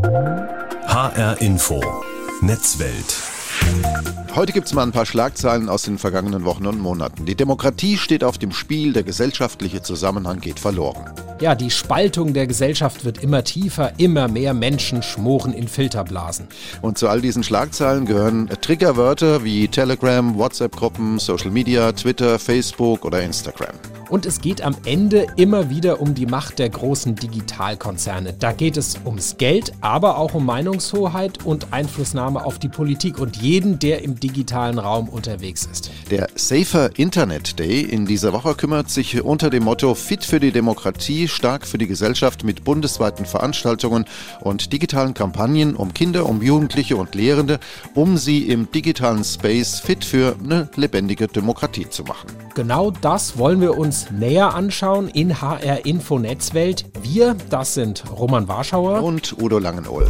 HR Info. Netzwelt. Heute gibt es mal ein paar Schlagzeilen aus den vergangenen Wochen und Monaten. Die Demokratie steht auf dem Spiel, der gesellschaftliche Zusammenhang geht verloren. Ja, die Spaltung der Gesellschaft wird immer tiefer, immer mehr Menschen schmoren in Filterblasen. Und zu all diesen Schlagzeilen gehören Triggerwörter wie Telegram, WhatsApp-Gruppen, Social Media, Twitter, Facebook oder Instagram. Und es geht am Ende immer wieder um die Macht der großen Digitalkonzerne. Da geht es ums Geld, aber auch um Meinungshoheit und Einflussnahme auf die Politik und jeden, der im digitalen Raum unterwegs ist. Der Safer Internet Day in dieser Woche kümmert sich unter dem Motto Fit für die Demokratie, stark für die Gesellschaft mit bundesweiten Veranstaltungen und digitalen Kampagnen um Kinder, um Jugendliche und Lehrende, um sie im digitalen Space fit für eine lebendige Demokratie zu machen. Genau das wollen wir uns näher anschauen in HR Info Netzwelt. Wir, das sind Roman Warschauer und Udo Langenohl.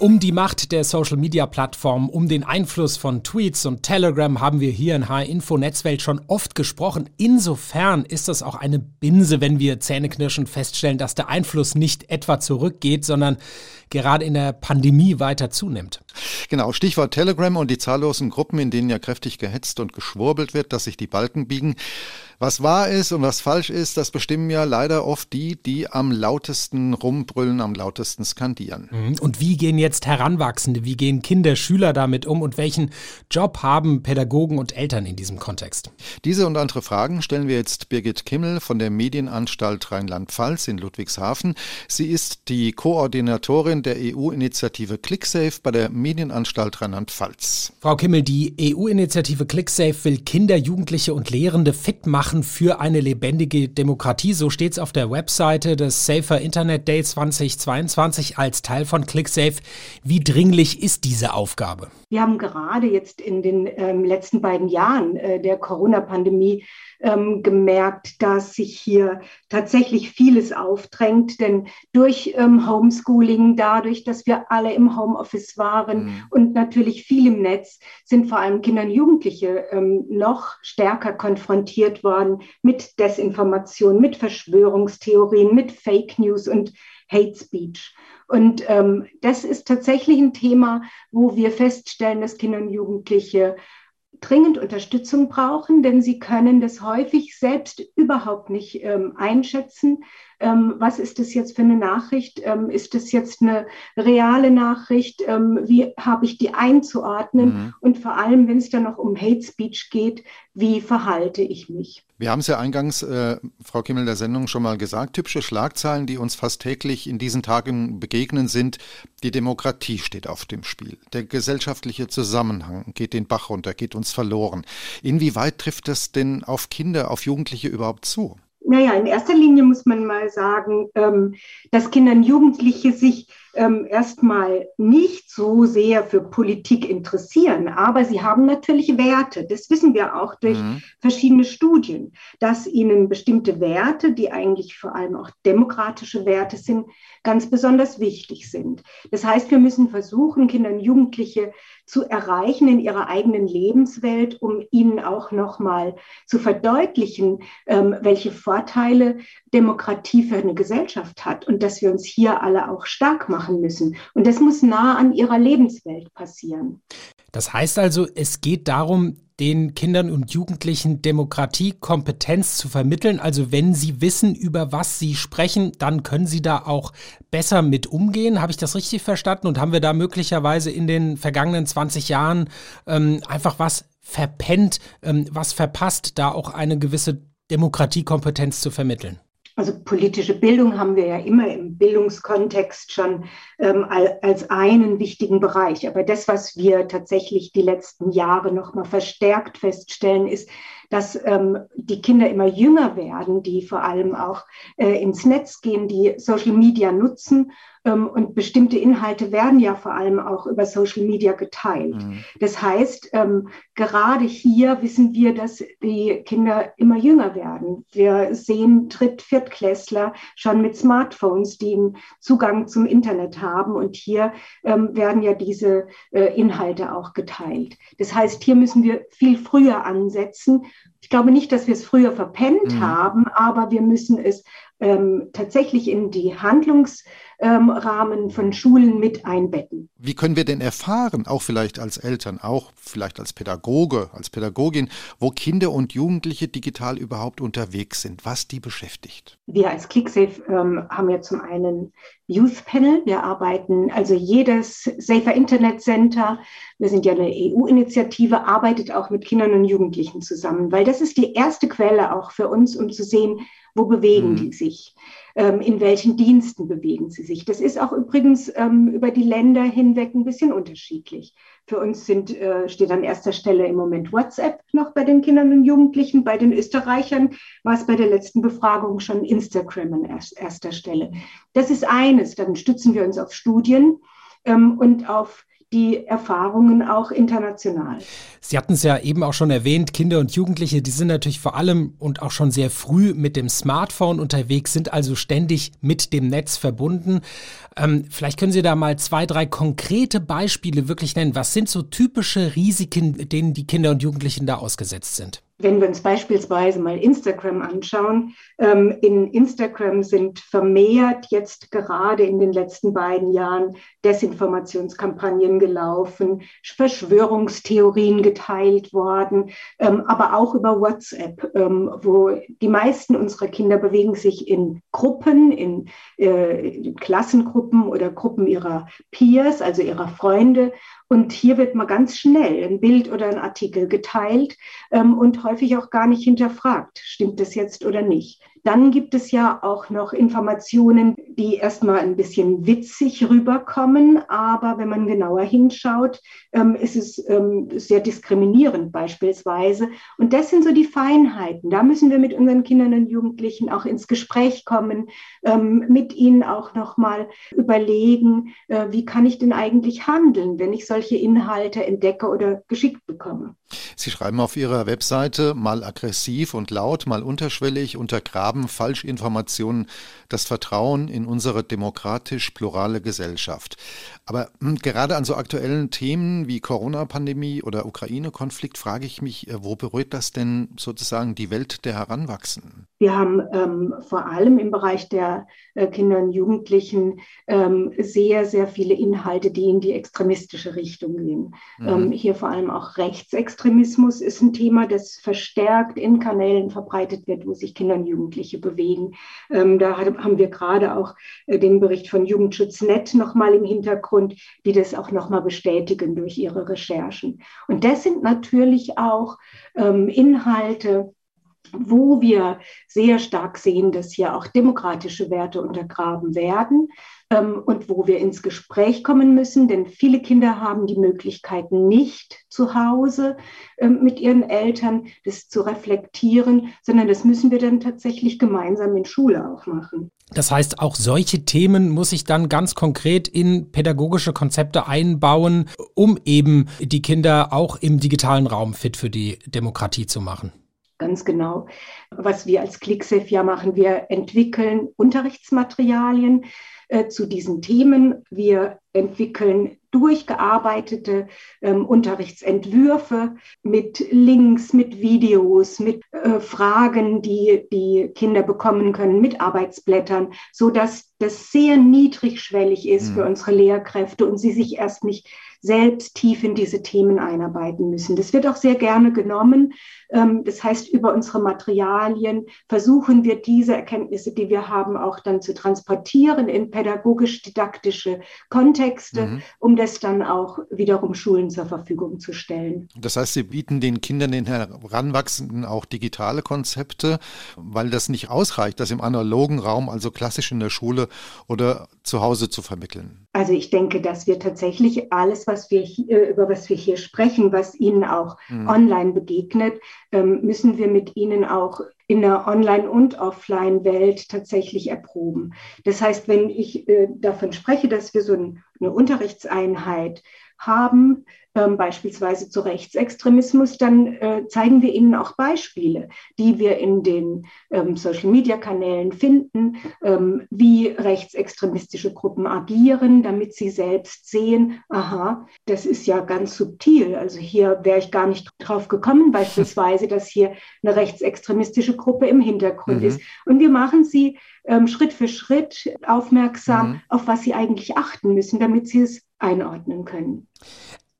Um die Macht der Social-Media-Plattformen, um den Einfluss von Tweets und Telegram haben wir hier in H-Info Netzwelt schon oft gesprochen. Insofern ist es auch eine Binse, wenn wir zähneknirschend feststellen, dass der Einfluss nicht etwa zurückgeht, sondern gerade in der Pandemie weiter zunimmt. Genau, Stichwort Telegram und die zahllosen Gruppen, in denen ja kräftig gehetzt und geschwurbelt wird, dass sich die Balken biegen. Was wahr ist und was falsch ist, das bestimmen ja leider oft die, die am lautesten rumbrüllen, am lautesten skandieren. Mhm. Und wie gehen jetzt Heranwachsende, wie gehen Kinder, Schüler damit um und welchen Job haben Pädagogen und Eltern in diesem Kontext? Diese und andere Fragen stellen wir jetzt Birgit Kimmel von der Medienanstalt Rheinland-Pfalz in Ludwigshafen. Sie ist die Koordinatorin der EU-Initiative ClickSafe bei der Medienanstalt Rheinland-Pfalz. Frau Kimmel, die EU-Initiative ClickSafe will Kinder, Jugendliche und Lehrende fit machen machen für eine lebendige Demokratie. So steht es auf der Webseite des Safer Internet Day 2022 als Teil von ClickSafe. Wie dringlich ist diese Aufgabe? Wir haben gerade jetzt in den ähm, letzten beiden Jahren äh, der Corona-Pandemie ähm, gemerkt, dass sich hier tatsächlich vieles aufdrängt. Denn durch ähm, Homeschooling, dadurch, dass wir alle im Homeoffice waren mhm. und natürlich viel im Netz, sind vor allem Kinder und Jugendliche ähm, noch stärker konfrontiert worden mit Desinformation, mit Verschwörungstheorien, mit Fake News und Hate Speech. Und ähm, das ist tatsächlich ein Thema, wo wir feststellen, dass Kinder und Jugendliche dringend Unterstützung brauchen, denn sie können das häufig selbst überhaupt nicht ähm, einschätzen. Ähm, was ist das jetzt für eine Nachricht? Ähm, ist das jetzt eine reale Nachricht? Ähm, wie habe ich die einzuordnen? Mhm. Und vor allem, wenn es dann noch um Hate Speech geht, wie verhalte ich mich? Wir haben es ja eingangs, äh, Frau Kimmel, der Sendung schon mal gesagt, typische Schlagzeilen, die uns fast täglich in diesen Tagen begegnen, sind, die Demokratie steht auf dem Spiel. Der gesellschaftliche Zusammenhang geht den Bach runter, geht uns verloren. Inwieweit trifft das denn auf Kinder, auf Jugendliche überhaupt zu? Naja, in erster Linie muss man mal sagen, ähm, dass Kinder und Jugendliche sich ähm, erstmal nicht so sehr für Politik interessieren, aber sie haben natürlich Werte. Das wissen wir auch durch mhm. verschiedene Studien, dass ihnen bestimmte Werte, die eigentlich vor allem auch demokratische Werte sind, ganz besonders wichtig sind. Das heißt, wir müssen versuchen, Kinder und Jugendliche zu erreichen in ihrer eigenen Lebenswelt, um ihnen auch nochmal zu verdeutlichen, ähm, welche Vorteile Demokratie für eine Gesellschaft hat und dass wir uns hier alle auch stark machen müssen. Und das muss nah an ihrer Lebenswelt passieren. Das heißt also, es geht darum, den Kindern und Jugendlichen Demokratiekompetenz zu vermitteln. Also wenn sie wissen, über was sie sprechen, dann können sie da auch besser mit umgehen. Habe ich das richtig verstanden? Und haben wir da möglicherweise in den vergangenen 20 Jahren ähm, einfach was verpennt, ähm, was verpasst, da auch eine gewisse Demokratiekompetenz zu vermitteln? Also politische Bildung haben wir ja immer im Bildungskontext schon ähm, als einen wichtigen Bereich. Aber das, was wir tatsächlich die letzten Jahre noch mal verstärkt feststellen, ist, dass ähm, die Kinder immer jünger werden, die vor allem auch äh, ins Netz gehen, die Social Media nutzen ähm, und bestimmte Inhalte werden ja vor allem auch über Social Media geteilt. Mhm. Das heißt, ähm, gerade hier wissen wir, dass die Kinder immer jünger werden. Wir sehen Dritt-, Viertklässler schon mit Smartphones, die einen Zugang zum Internet haben. Und hier ähm, werden ja diese äh, Inhalte auch geteilt. Das heißt, hier müssen wir viel früher ansetzen Ich glaube nicht, dass wir es früher verpennt mhm. haben, aber wir müssen es ähm, tatsächlich in die Handlungsrahmen ähm, von Schulen mit einbetten. Wie können wir denn erfahren, auch vielleicht als Eltern, auch vielleicht als Pädagoge, als Pädagogin, wo Kinder und Jugendliche digital überhaupt unterwegs sind, was die beschäftigt? Wir als ClickSafe ähm, haben ja zum einen Youth Panel. Wir arbeiten, also jedes Safer Internet Center, wir sind ja eine EU-Initiative, arbeitet auch mit Kindern und Jugendlichen zusammen, weil das ist die erste Quelle auch für uns, um zu sehen, wo bewegen mhm. die sich? Ähm, in welchen Diensten bewegen sie sich? Das ist auch übrigens ähm, über die Länder hinweg ein bisschen unterschiedlich. Für uns sind, äh, steht an erster Stelle im Moment WhatsApp noch bei den Kindern und Jugendlichen. Bei den Österreichern war es bei der letzten Befragung schon Instagram an erster Stelle. Das ist eines. Dann stützen wir uns auf Studien ähm, und auf die Erfahrungen auch international. Sie hatten es ja eben auch schon erwähnt, Kinder und Jugendliche, die sind natürlich vor allem und auch schon sehr früh mit dem Smartphone unterwegs, sind also ständig mit dem Netz verbunden. Ähm, vielleicht können Sie da mal zwei, drei konkrete Beispiele wirklich nennen. Was sind so typische Risiken, denen die Kinder und Jugendlichen da ausgesetzt sind? Wenn wir uns beispielsweise mal Instagram anschauen, ähm, in Instagram sind vermehrt jetzt gerade in den letzten beiden Jahren Desinformationskampagnen gelaufen, Verschwörungstheorien geteilt worden, ähm, aber auch über WhatsApp, ähm, wo die meisten unserer Kinder bewegen sich in Gruppen, in, äh, in Klassengruppen oder Gruppen ihrer Peers, also ihrer Freunde und hier wird mal ganz schnell ein Bild oder ein Artikel geteilt ähm, und häufig auch gar nicht hinterfragt, stimmt das jetzt oder nicht. Dann gibt es ja auch noch Informationen, die erstmal ein bisschen witzig rüberkommen, aber wenn man genauer hinschaut, ähm, ist es ähm, sehr diskriminierend beispielsweise. Und das sind so die Feinheiten. Da müssen wir mit unseren Kindern und Jugendlichen auch ins Gespräch kommen, ähm, mit ihnen auch nochmal überlegen, äh, wie kann ich denn eigentlich handeln, wenn ich solche Inhalte entdecke oder geschickt bekomme. Sie schreiben auf Ihrer Webseite mal aggressiv und laut, mal unterschwellig untergraben Falschinformationen das Vertrauen in unsere demokratisch-plurale Gesellschaft. Aber hm, gerade an so aktuellen Themen wie Corona-Pandemie oder Ukraine-Konflikt frage ich mich, äh, wo berührt das denn sozusagen die Welt der Heranwachsenden? Wir haben ähm, vor allem im Bereich der äh, Kinder und Jugendlichen ähm, sehr, sehr viele Inhalte, die in die extremistische Richtung gehen. Mhm. Ähm, hier vor allem auch Rechtsextremismus ist ein Thema, das verstärkt in Kanälen verbreitet wird, wo sich Kinder und Jugendliche bewegen. Ähm, da haben wir gerade auch äh, den Bericht von Jugendschutznet nochmal im Hintergrund, die das auch nochmal bestätigen durch ihre Recherchen. Und das sind natürlich auch ähm, Inhalte, wo wir sehr stark sehen, dass hier auch demokratische Werte untergraben werden und wo wir ins Gespräch kommen müssen, denn viele Kinder haben die Möglichkeiten nicht zu Hause ähm, mit ihren Eltern, das zu reflektieren, sondern das müssen wir dann tatsächlich gemeinsam in Schule auch machen. Das heißt, auch solche Themen muss ich dann ganz konkret in pädagogische Konzepte einbauen, um eben die Kinder auch im digitalen Raum fit für die Demokratie zu machen. Ganz genau. Was wir als ClickSafe ja machen, wir entwickeln Unterrichtsmaterialien äh, zu diesen Themen. Wir entwickeln durchgearbeitete ähm, Unterrichtsentwürfe mit Links, mit Videos, mit äh, Fragen, die die Kinder bekommen können, mit Arbeitsblättern, so dass das sehr niedrigschwellig ist mhm. für unsere Lehrkräfte und sie sich erst nicht selbst tief in diese Themen einarbeiten müssen. Das wird auch sehr gerne genommen. Ähm, das heißt, über unsere Materialien versuchen wir diese Erkenntnisse, die wir haben, auch dann zu transportieren in pädagogisch-didaktische Kontexte, mhm. um das dann auch wiederum Schulen zur Verfügung zu stellen. Das heißt, Sie bieten den Kindern, den Heranwachsenden auch digitale Konzepte, weil das nicht ausreicht, das im analogen Raum, also klassisch in der Schule oder zu Hause zu vermitteln. Also ich denke, dass wir tatsächlich alles, was wir hier, über was wir hier sprechen, was Ihnen auch mhm. online begegnet, ähm, müssen wir mit Ihnen auch in der Online- und Offline-Welt tatsächlich erproben. Das heißt, wenn ich äh, davon spreche, dass wir so eine Unterrichtseinheit haben, beispielsweise zu Rechtsextremismus, dann äh, zeigen wir ihnen auch Beispiele, die wir in den ähm, Social-Media-Kanälen finden, ähm, wie rechtsextremistische Gruppen agieren, damit sie selbst sehen, aha, das ist ja ganz subtil. Also hier wäre ich gar nicht drauf gekommen, beispielsweise, dass hier eine rechtsextremistische Gruppe im Hintergrund mhm. ist. Und wir machen sie ähm, Schritt für Schritt aufmerksam, mhm. auf was sie eigentlich achten müssen, damit sie es einordnen können.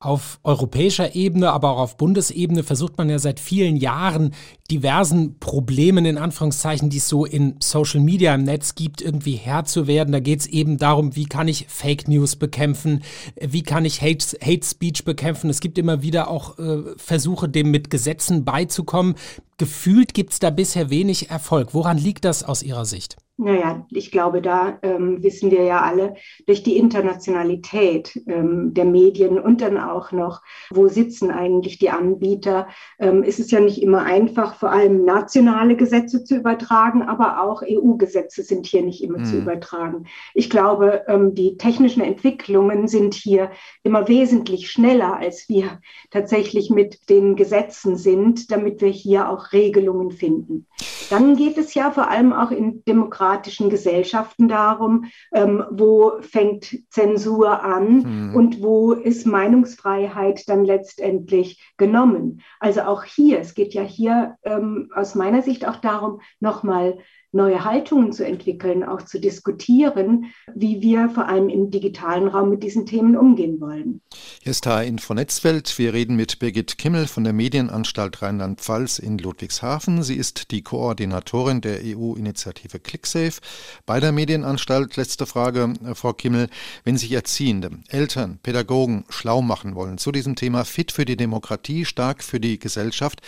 Auf europäischer Ebene, aber auch auf Bundesebene versucht man ja seit vielen Jahren diversen Problemen in Anführungszeichen, die es so in Social Media im Netz gibt, irgendwie Herr zu werden. Da geht es eben darum, wie kann ich Fake News bekämpfen, wie kann ich Hate, Hate Speech bekämpfen. Es gibt immer wieder auch äh, Versuche, dem mit Gesetzen beizukommen. Gefühlt gibt es da bisher wenig Erfolg. Woran liegt das aus Ihrer Sicht? Naja, ich glaube, da ähm, wissen wir ja alle, durch die Internationalität ähm, der Medien und dann auch noch, wo sitzen eigentlich die Anbieter, ähm, ist es ja nicht immer einfach, vor allem nationale Gesetze zu übertragen, aber auch EU-Gesetze sind hier nicht immer mhm. zu übertragen. Ich glaube, ähm, die technischen Entwicklungen sind hier immer wesentlich schneller, als wir tatsächlich mit den Gesetzen sind, damit wir hier auch Regelungen finden. Dann geht es ja vor allem auch in demokratischen Gesellschaften darum, ähm, wo fängt Zensur an mhm. und wo ist Meinungsfreiheit dann letztendlich genommen. Also auch hier, es geht ja hier ähm, aus meiner Sicht auch darum, nochmal neue Haltungen zu entwickeln, auch zu diskutieren, wie wir vor allem im digitalen Raum mit diesen Themen umgehen wollen. Hier ist H-Info Netzwelt. Wir reden mit Birgit Kimmel von der Medienanstalt Rheinland-Pfalz in Ludwigshafen. Sie ist die Koordinatorin der EU-Initiative ClickSafe. Bei der Medienanstalt, letzte Frage, äh, Frau Kimmel, wenn sich Erziehende, Eltern, Pädagogen schlau machen wollen zu diesem Thema fit für die Demokratie, stark für die Gesellschaft,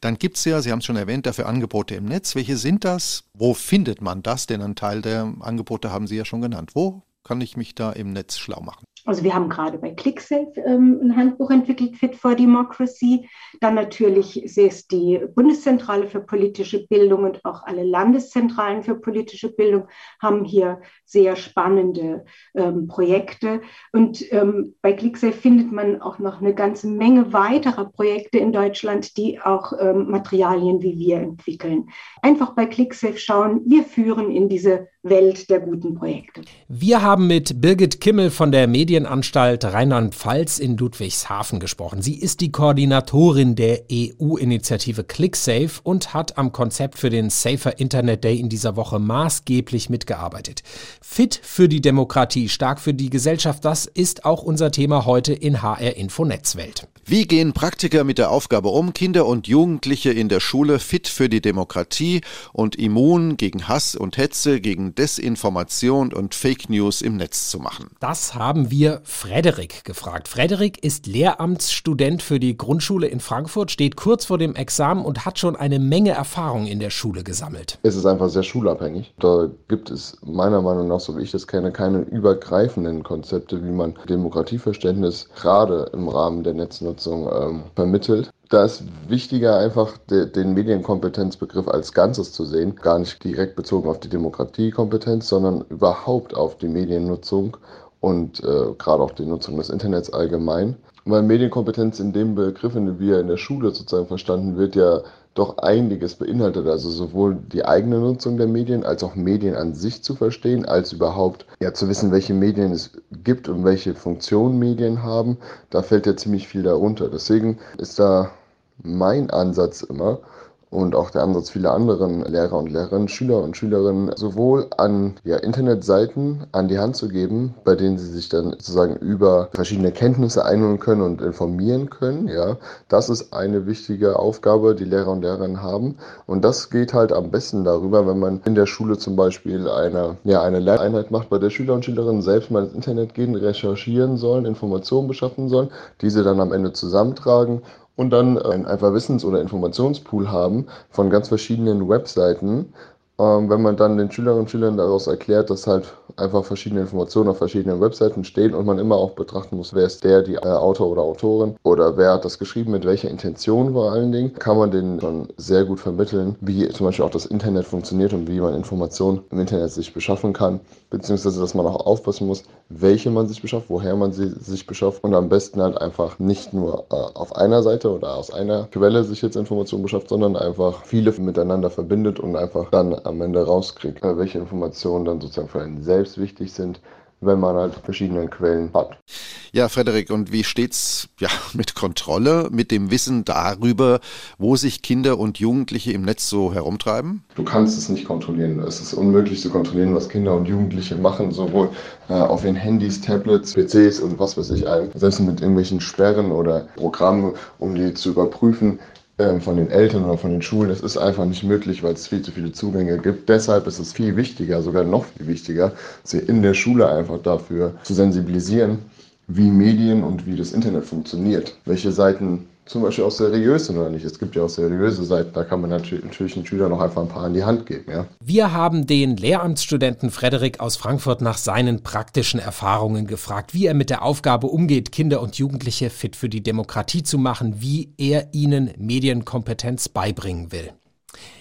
dann gibt es ja, Sie haben es schon erwähnt, dafür Angebote im Netz. Welche sind das? Wo findet man das? Denn ein Teil der Angebote haben Sie ja schon genannt. Wo kann ich mich da im Netz schlau machen? Also wir haben gerade bei ClickSafe ähm, ein Handbuch entwickelt, Fit for Democracy. Dann natürlich ist die Bundeszentrale für politische Bildung und auch alle Landeszentralen für politische Bildung haben hier sehr spannende ähm, Projekte. Und ähm, bei ClickSafe findet man auch noch eine ganze Menge weiterer Projekte in Deutschland, die auch ähm, Materialien wie wir entwickeln. Einfach bei ClickSafe schauen, wir führen in diese Welt der guten Projekte. Wir haben mit Birgit Kimmel von der Medienanstalt Rheinland-Pfalz in Ludwigshafen gesprochen. Sie ist die Koordinatorin der EU-Initiative ClickSafe und hat am Konzept für den Safer Internet Day in dieser Woche maßgeblich mitgearbeitet. Fit für die Demokratie, stark für die Gesellschaft, das ist auch unser Thema heute in HR Info Netzwelt. Wie gehen Praktiker mit der Aufgabe um, Kinder und Jugendliche in der Schule fit für die Demokratie und immun gegen Hass und Hetze, gegen Desinformation und Fake News im Netz zu machen? Das haben wir Frederik gefragt. Frederik ist Lehramtsstudent für die Grundschule in Frankfurt, steht kurz vor dem Examen und hat schon eine Menge Erfahrung in der Schule gesammelt. Es ist einfach sehr schulabhängig. Da gibt es meiner Meinung nach, so wie ich das kenne, keine übergreifenden Konzepte, wie man Demokratieverständnis gerade im Rahmen der Netznutzung Nutzung ähm, vermittelt. Da ist wichtiger, einfach de, den Medienkompetenzbegriff als Ganzes zu sehen, gar nicht direkt bezogen auf die Demokratiekompetenz, sondern überhaupt auf die Mediennutzung und äh, gerade auch die Nutzung des Internets allgemein. Weil Medienkompetenz in dem Begriff, dem wir in der Schule sozusagen verstanden wird, ja doch einiges beinhaltet. Also sowohl die eigene Nutzung der Medien als auch Medien an sich zu verstehen, als überhaupt ja, zu wissen, welche Medien es gibt und welche Funktion Medien haben. Da fällt ja ziemlich viel darunter. Deswegen ist da mein Ansatz immer, und auch der Ansatz vieler anderen Lehrer und Lehrerinnen, Schüler und Schülerinnen sowohl an ja, Internetseiten an die Hand zu geben, bei denen sie sich dann sozusagen über verschiedene Kenntnisse einholen können und informieren können. Ja, das ist eine wichtige Aufgabe, die Lehrer und Lehrerinnen haben. Und das geht halt am besten darüber, wenn man in der Schule zum Beispiel eine, ja, eine Lerneinheit macht, bei der Schüler und Schülerinnen selbst mal ins Internet gehen, recherchieren sollen, Informationen beschaffen sollen, diese dann am Ende zusammentragen und dann äh, einfach Wissens- oder Informationspool haben von ganz verschiedenen Webseiten Ähm, wenn man dann den Schülerinnen und Schülern daraus erklärt, dass halt einfach verschiedene Informationen auf verschiedenen Webseiten stehen und man immer auch betrachten muss, wer ist der, die äh, Autor oder Autorin oder wer hat das geschrieben, mit welcher Intention vor allen Dingen, kann man denen schon sehr gut vermitteln, wie zum Beispiel auch das Internet funktioniert und wie man Informationen im Internet sich beschaffen kann, beziehungsweise dass man auch aufpassen muss, welche man sich beschafft, woher man sie sich beschafft und am besten halt einfach nicht nur äh, auf einer Seite oder aus einer Quelle sich jetzt Informationen beschafft, sondern einfach viele miteinander verbindet und einfach dann am Ende rauskriegt, äh, welche Informationen dann sozusagen für einen selbst wichtig sind, wenn man halt verschiedene Quellen hat. Ja, Frederik, und wie steht's ja mit Kontrolle, mit dem Wissen darüber, wo sich Kinder und Jugendliche im Netz so herumtreiben? Du kannst es nicht kontrollieren. Es ist unmöglich zu kontrollieren, was Kinder und Jugendliche machen, sowohl äh, auf ihren Handys, Tablets, PCs und was weiß ich allem. Selbst mit irgendwelchen Sperren oder Programmen, um die zu überprüfen, ähm, von den Eltern oder von den Schulen. Es ist einfach nicht möglich, weil es viel zu viele Zugänge gibt. Deshalb ist es viel wichtiger, sogar noch viel wichtiger, sie in der Schule einfach dafür zu sensibilisieren, wie Medien und wie das Internet funktioniert. Welche Seiten zum Beispiel auch seriös sind oder nicht. Es gibt ja auch seriöse Seiten, da kann man natürlich den Schülern noch einfach ein paar an die Hand geben. Ja. Wir haben den Lehramtsstudenten Frederik aus Frankfurt nach seinen praktischen Erfahrungen gefragt, wie er mit der Aufgabe umgeht, Kinder und Jugendliche fit für die Demokratie zu machen, wie er ihnen Medienkompetenz beibringen will.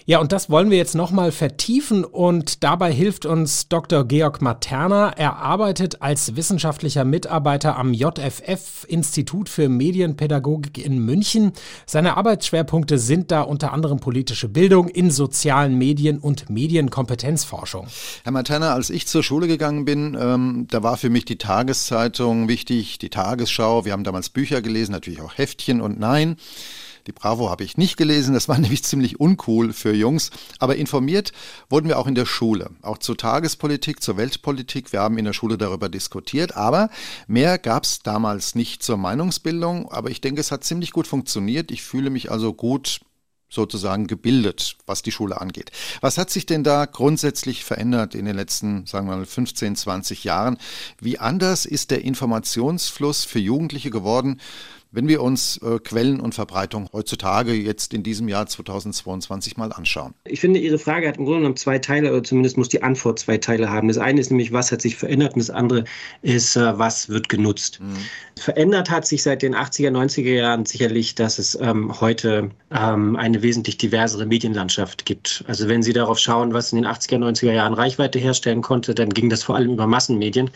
Ja, und das wollen wir jetzt nochmal vertiefen und dabei hilft uns Dr. Georg Materna. Er arbeitet als wissenschaftlicher Mitarbeiter am JFF Institut für Medienpädagogik in München. Seine Arbeitsschwerpunkte sind da unter anderem politische Bildung in sozialen Medien und Medienkompetenzforschung. Herr Materna, als ich zur Schule gegangen bin, ähm, da war für mich die Tageszeitung wichtig, die Tagesschau. Wir haben damals Bücher gelesen, natürlich auch Heftchen und nein. Die Bravo habe ich nicht gelesen, das war nämlich ziemlich uncool für Jungs. Aber informiert wurden wir auch in der Schule, auch zur Tagespolitik, zur Weltpolitik. Wir haben in der Schule darüber diskutiert, aber mehr gab es damals nicht zur Meinungsbildung. Aber ich denke, es hat ziemlich gut funktioniert. Ich fühle mich also gut sozusagen gebildet, was die Schule angeht. Was hat sich denn da grundsätzlich verändert in den letzten, sagen wir mal, 15, 20 Jahren? Wie anders ist der Informationsfluss für Jugendliche geworden? Wenn wir uns äh, Quellen und Verbreitung heutzutage jetzt in diesem Jahr 2022 mal anschauen. Ich finde, Ihre Frage hat im Grunde genommen zwei Teile, oder zumindest muss die Antwort zwei Teile haben. Das eine ist nämlich, was hat sich verändert und das andere ist, äh, was wird genutzt. Mhm. Verändert hat sich seit den 80er, 90er Jahren sicherlich, dass es ähm, heute ähm, eine wesentlich diversere Medienlandschaft gibt. Also wenn Sie darauf schauen, was in den 80er, 90er Jahren Reichweite herstellen konnte, dann ging das vor allem über Massenmedien.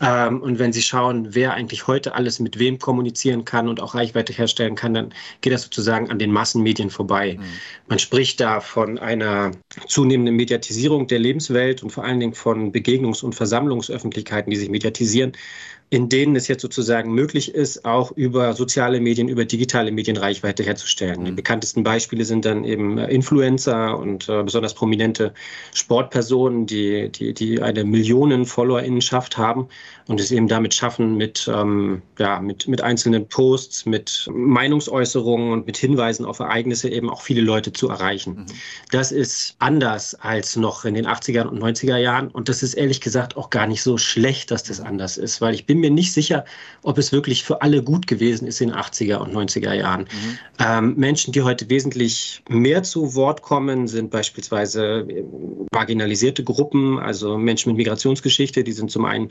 Ähm, und wenn Sie schauen, wer eigentlich heute alles mit wem kommunizieren kann und auch Reichweite herstellen kann, dann geht das sozusagen an den Massenmedien vorbei. Mhm. Man spricht da von einer zunehmenden Mediatisierung der Lebenswelt und vor allen Dingen von Begegnungs- und Versammlungsöffentlichkeiten, die sich mediatisieren in denen es jetzt sozusagen möglich ist, auch über soziale Medien, über digitale Medien Reichweite herzustellen. Die mhm. bekanntesten Beispiele sind dann eben äh, Influencer und äh, besonders prominente Sportpersonen, die, die, die eine Millionen FollowerInnenschaft haben und es eben damit schaffen, mit, ähm, ja, mit, mit einzelnen Posts, mit Meinungsäußerungen und mit Hinweisen auf Ereignisse eben auch viele Leute zu erreichen. Mhm. Das ist anders als noch in den 80er und 90er Jahren und das ist ehrlich gesagt auch gar nicht so schlecht, dass das anders ist, weil ich bin mir nicht sicher, ob es wirklich für alle gut gewesen ist in den 80er und 90er Jahren. Mhm. Ähm, Menschen, die heute wesentlich mehr zu Wort kommen, sind beispielsweise äh, marginalisierte Gruppen, also Menschen mit Migrationsgeschichte, die sind zum einen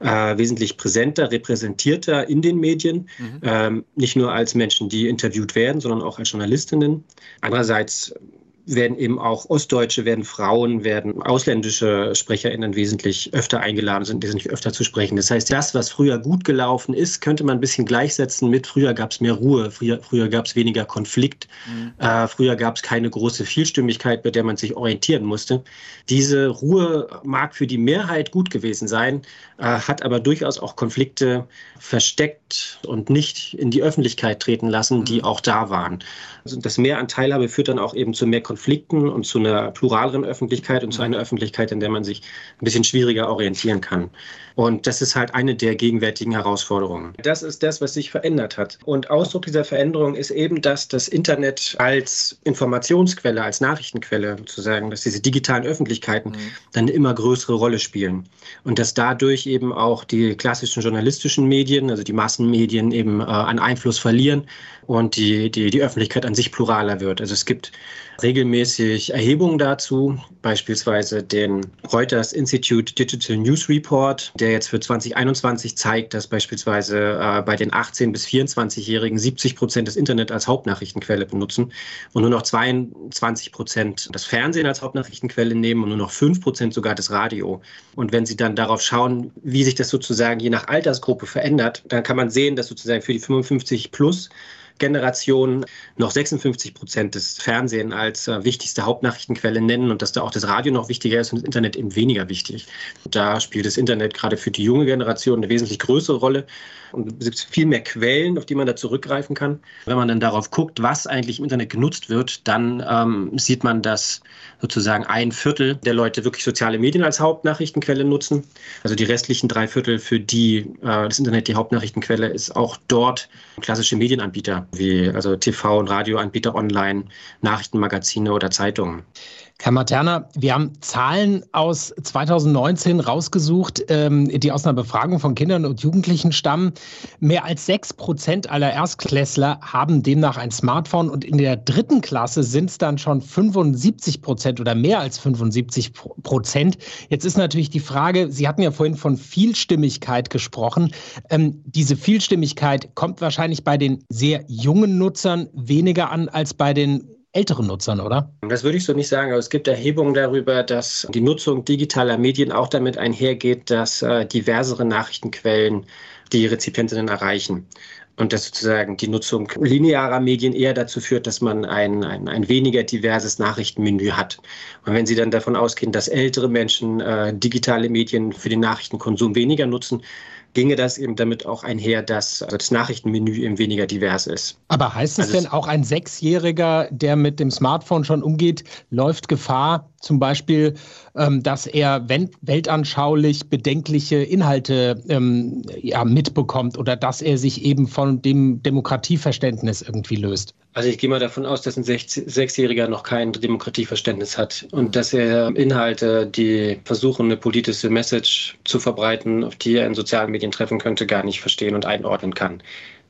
äh, wesentlich präsenter, repräsentierter in den Medien, mhm. ähm, nicht nur als Menschen, die interviewt werden, sondern auch als Journalistinnen. Andererseits werden eben auch Ostdeutsche, werden Frauen, werden ausländische SprecherInnen wesentlich öfter eingeladen, sind wesentlich öfter zu sprechen. Das heißt, das, was früher gut gelaufen ist, könnte man ein bisschen gleichsetzen mit früher gab es mehr Ruhe, früher, früher gab es weniger Konflikt, mhm. äh, früher gab es keine große Vielstimmigkeit, bei der man sich orientieren musste. Diese Ruhe mag für die Mehrheit gut gewesen sein, äh, hat aber durchaus auch Konflikte versteckt und nicht in die Öffentlichkeit treten lassen, die mhm. auch da waren. Also das Mehr an Teilhabe führt dann auch eben zu mehr Konflikten und zu einer pluraleren Öffentlichkeit und zu einer Öffentlichkeit, in der man sich ein bisschen schwieriger orientieren kann. Und das ist halt eine der gegenwärtigen Herausforderungen. Das ist das, was sich verändert hat. Und Ausdruck dieser Veränderung ist eben, dass das Internet als Informationsquelle, als Nachrichtenquelle sozusagen, dass diese digitalen Öffentlichkeiten mhm. dann eine immer größere Rolle spielen. Und dass dadurch eben auch die klassischen journalistischen Medien, also die Massenmedien eben äh, an Einfluss verlieren und die, die, die Öffentlichkeit an sich pluraler wird. Also es gibt regelmäßig Erhebungen dazu, beispielsweise den Reuters Institute Digital News Report, der jetzt für 2021 zeigt, dass beispielsweise äh, bei den 18- bis 24-Jährigen 70 Prozent das Internet als Hauptnachrichtenquelle benutzen und nur noch 22 Prozent das Fernsehen als Hauptnachrichtenquelle nehmen und nur noch 5 Prozent sogar das Radio. Und wenn Sie dann darauf schauen, wie sich das sozusagen je nach Altersgruppe verändert, dann kann man sehen, dass sozusagen für die 55 plus Generation noch 56 Prozent des Fernsehen als äh, wichtigste Hauptnachrichtenquelle nennen und dass da auch das Radio noch wichtiger ist und das Internet eben weniger wichtig. Da spielt das Internet gerade für die junge Generation eine wesentlich größere Rolle und es gibt viel mehr Quellen, auf die man da zurückgreifen kann. Wenn man dann darauf guckt, was eigentlich im Internet genutzt wird, dann ähm, sieht man, dass sozusagen ein Viertel der Leute wirklich soziale Medien als Hauptnachrichtenquelle nutzen. Also die restlichen drei Viertel, für die äh, das Internet die Hauptnachrichtenquelle ist, auch dort klassische Medienanbieter wie also TV- und Radioanbieter online, Nachrichtenmagazine oder Zeitungen. Herr Materna, wir haben Zahlen aus 2019 rausgesucht, ähm, die aus einer Befragung von Kindern und Jugendlichen stammen. Mehr als sechs Prozent aller Erstklässler haben demnach ein Smartphone und in der dritten Klasse sind es dann schon 75 Prozent oder mehr als 75 Prozent. Jetzt ist natürlich die Frage, Sie hatten ja vorhin von Vielstimmigkeit gesprochen. Ähm, diese Vielstimmigkeit kommt wahrscheinlich bei den sehr jungen Nutzern weniger an als bei den älteren Nutzern, oder? Das würde ich so nicht sagen, aber es gibt Erhebungen darüber, dass die Nutzung digitaler Medien auch damit einhergeht, dass äh, diversere Nachrichtenquellen die Rezipientinnen erreichen und dass sozusagen die Nutzung linearer Medien eher dazu führt, dass man ein, ein, ein weniger diverses Nachrichtenmenü hat. Und wenn Sie dann davon ausgehen, dass ältere Menschen äh, digitale Medien für den Nachrichtenkonsum weniger nutzen, ginge das eben damit auch einher, dass also das Nachrichtenmenü eben weniger divers ist. Aber heißt es also denn auch ein Sechsjähriger, der mit dem Smartphone schon umgeht, läuft Gefahr, zum Beispiel, ähm, dass er weltanschaulich bedenkliche Inhalte ähm, ja, mitbekommt oder dass er sich eben von dem Demokratieverständnis irgendwie löst? Also ich gehe mal davon aus, dass ein Sechsjähriger noch kein Demokratieverständnis hat und dass er Inhalte, die versuchen, eine politische Message zu verbreiten, auf die er in sozialen Medien treffen könnte, gar nicht verstehen und einordnen kann.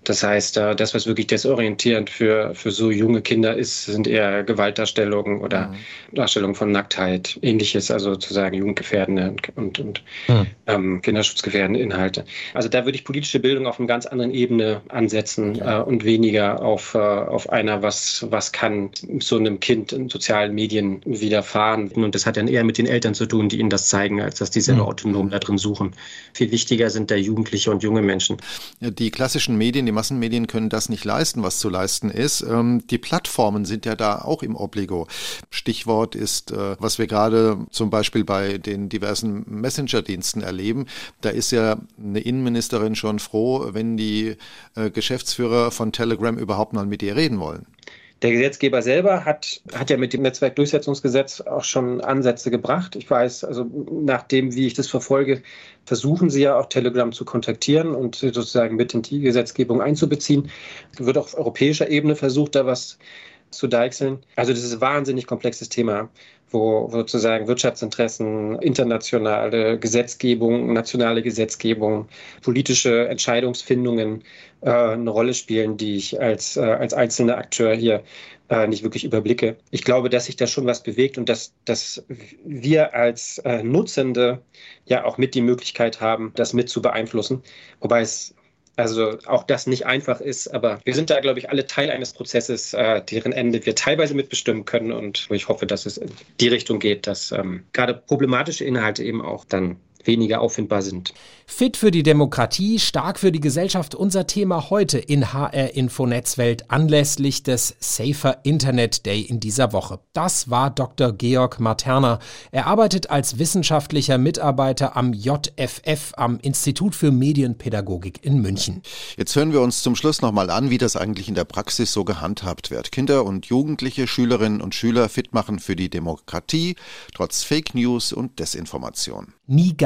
Das heißt, äh, das, was wirklich desorientierend für, für so junge Kinder ist, sind eher Gewaltdarstellungen oder mhm. Darstellungen von Nacktheit, ähnliches, also sozusagen jugendgefährdende und, und mhm. ähm, kinderschutzgefährdende Inhalte. Also da würde ich politische Bildung auf einer ganz anderen Ebene ansetzen ja. äh, und weniger auf, äh, auf einer, was, was kann so einem Kind in sozialen Medien widerfahren. Und das hat dann eher mit den Eltern zu tun, die ihnen das zeigen, als dass die selber mhm. autonom da drin suchen. Viel wichtiger sind da Jugendliche und junge Menschen. Die klassischen Medien, die Massenmedien können das nicht leisten, was zu leisten ist. Ähm, die Plattformen sind ja da auch im Obligo. Stichwort ist, äh, was wir gerade zum Beispiel bei den diversen Messenger-Diensten erleben. Da ist ja eine Innenministerin schon froh, wenn die äh, Geschäftsführer von Telegram überhaupt mal mit ihr reden wollen. Der Gesetzgeber selber hat, hat ja mit dem Netzwerkdurchsetzungsgesetz auch schon Ansätze gebracht. Ich weiß, also nach dem, wie ich das verfolge, versuchen sie ja auch Telegram zu kontaktieren und sozusagen mit in die Gesetzgebung einzubeziehen. Es wird auch auf europäischer Ebene versucht, da was zu deichseln. Also das ist ein wahnsinnig komplexes Thema wo sozusagen Wirtschaftsinteressen, internationale Gesetzgebung, nationale Gesetzgebung, politische Entscheidungsfindungen eine Rolle spielen, die ich als, äh, als einzelner Akteur hier äh, nicht wirklich überblicke. Ich glaube, dass sich da schon was bewegt und dass, dass wir als äh, Nutzende ja auch mit die Möglichkeit haben, das mit zu beeinflussen. Wobei es also auch das nicht einfach ist, aber wir sind da, glaube ich, alle Teil eines Prozesses, äh, deren Ende wir teilweise mitbestimmen können und ich hoffe, dass es in die Richtung geht, dass ähm, gerade problematische Inhalte eben auch dann weniger auffindbar sind. Fit für die Demokratie, stark für die Gesellschaft, unser Thema heute in HR Info Netzwelt anlässlich des Safer Internet Day in dieser Woche. Das war Dr. Georg Materna. Er arbeitet als wissenschaftlicher Mitarbeiter am JFF, am Institut für Medienpädagogik in München. Jetzt hören wir uns zum Schluss nochmal an, wie das eigentlich in der Praxis so gehandhabt wird. Kinder und Jugendliche, Schülerinnen und Schüler fit machen für die Demokratie, trotz Fake News und Desinformation.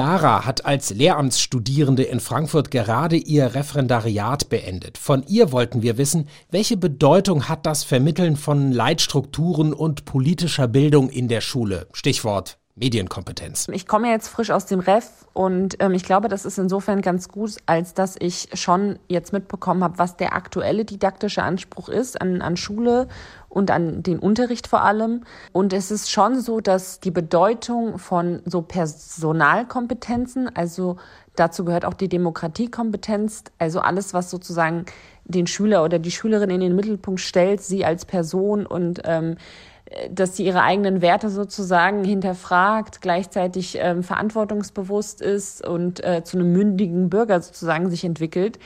Nigara hat als Lehramtsstudierende in Frankfurt gerade ihr Referendariat beendet. Von ihr wollten wir wissen, welche Bedeutung hat das Vermitteln von Leitstrukturen und politischer Bildung in der Schule? Stichwort Medienkompetenz. Ich komme jetzt frisch aus dem Ref und ähm, ich glaube, das ist insofern ganz gut, als dass ich schon jetzt mitbekommen habe, was der aktuelle didaktische Anspruch ist an, an Schule und an den Unterricht vor allem. Und es ist schon so, dass die Bedeutung von so Personalkompetenzen, also dazu gehört auch die Demokratiekompetenz, also alles, was sozusagen den Schüler oder die Schülerin in den Mittelpunkt stellt, sie als Person und ähm, dass sie ihre eigenen Werte sozusagen hinterfragt, gleichzeitig ähm, verantwortungsbewusst ist und äh, zu einem mündigen Bürger sozusagen sich entwickelt,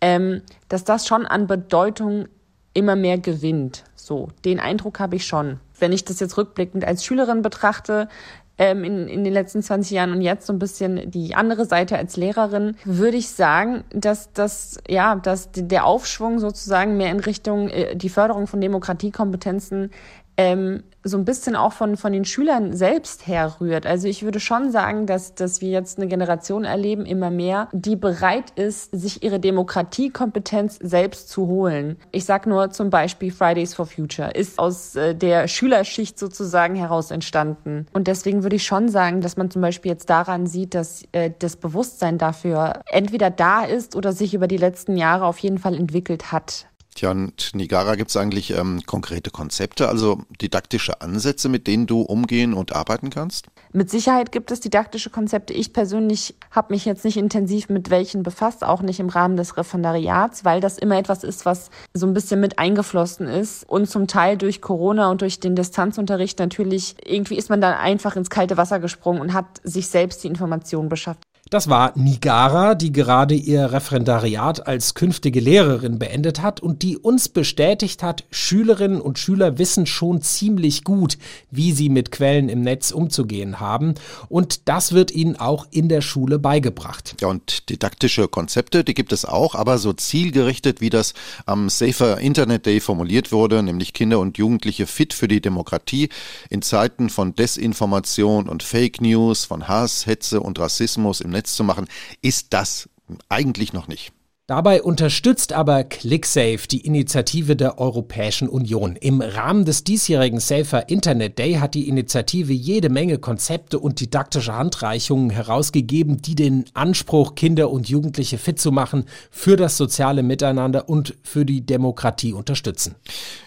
ähm, dass das schon an Bedeutung immer mehr gewinnt. So, den Eindruck habe ich schon. Wenn ich das jetzt rückblickend als Schülerin betrachte, ähm, in, in den letzten 20 Jahren und jetzt so ein bisschen die andere Seite als Lehrerin, würde ich sagen, dass das, ja, dass der Aufschwung sozusagen mehr in Richtung äh, die Förderung von Demokratiekompetenzen ähm, so ein bisschen auch von, von den Schülern selbst herrührt. Also ich würde schon sagen, dass, dass wir jetzt eine Generation erleben, immer mehr, die bereit ist, sich ihre Demokratiekompetenz selbst zu holen. Ich sage nur zum Beispiel Fridays for Future ist aus äh, der Schülerschicht sozusagen heraus entstanden. Und deswegen würde ich schon sagen, dass man zum Beispiel jetzt daran sieht, dass äh, das Bewusstsein dafür entweder da ist oder sich über die letzten Jahre auf jeden Fall entwickelt hat. Tja, und Nigara, gibt es eigentlich ähm, konkrete Konzepte, also didaktische Ansätze, mit denen du umgehen und arbeiten kannst? Mit Sicherheit gibt es didaktische Konzepte. Ich persönlich habe mich jetzt nicht intensiv mit welchen befasst, auch nicht im Rahmen des Referendariats, weil das immer etwas ist, was so ein bisschen mit eingeflossen ist und zum Teil durch Corona und durch den Distanzunterricht natürlich, irgendwie ist man dann einfach ins kalte Wasser gesprungen und hat sich selbst die Informationen beschafft. Das war Nigara, die gerade ihr Referendariat als künftige Lehrerin beendet hat und die uns bestätigt hat, Schülerinnen und Schüler wissen schon ziemlich gut, wie sie mit Quellen im Netz umzugehen haben. Und das wird ihnen auch in der Schule beigebracht. Ja, und didaktische Konzepte, die gibt es auch, aber so zielgerichtet, wie das am Safer Internet Day formuliert wurde, nämlich Kinder und Jugendliche fit für die Demokratie in Zeiten von Desinformation und Fake News, von Hass, Hetze und Rassismus im Netz zu machen, ist das eigentlich noch nicht. Dabei unterstützt aber ClickSafe die Initiative der Europäischen Union. Im Rahmen des diesjährigen Safer Internet Day hat die Initiative jede Menge Konzepte und didaktische Handreichungen herausgegeben, die den Anspruch, Kinder und Jugendliche fit zu machen für das soziale Miteinander und für die Demokratie unterstützen.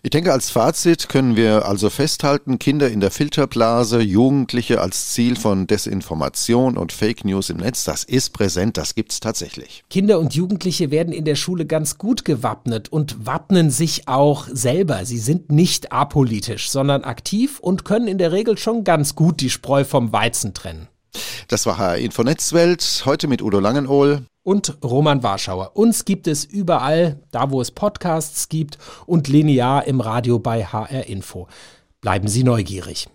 Ich denke, als Fazit können wir also festhalten, Kinder in der Filterblase, Jugendliche als Ziel von Desinformation und Fake News im Netz, das ist präsent, das gibt es tatsächlich. Kinder und Jugendliche werden in der Schule ganz gut gewappnet und wappnen sich auch selber. Sie sind nicht apolitisch, sondern aktiv und können in der Regel schon ganz gut die Spreu vom Weizen trennen. Das war HR Info Netzwelt, heute mit Udo Langenohl und Roman Warschauer. Uns gibt es überall, da wo es Podcasts gibt und linear im Radio bei HR Info. Bleiben Sie neugierig.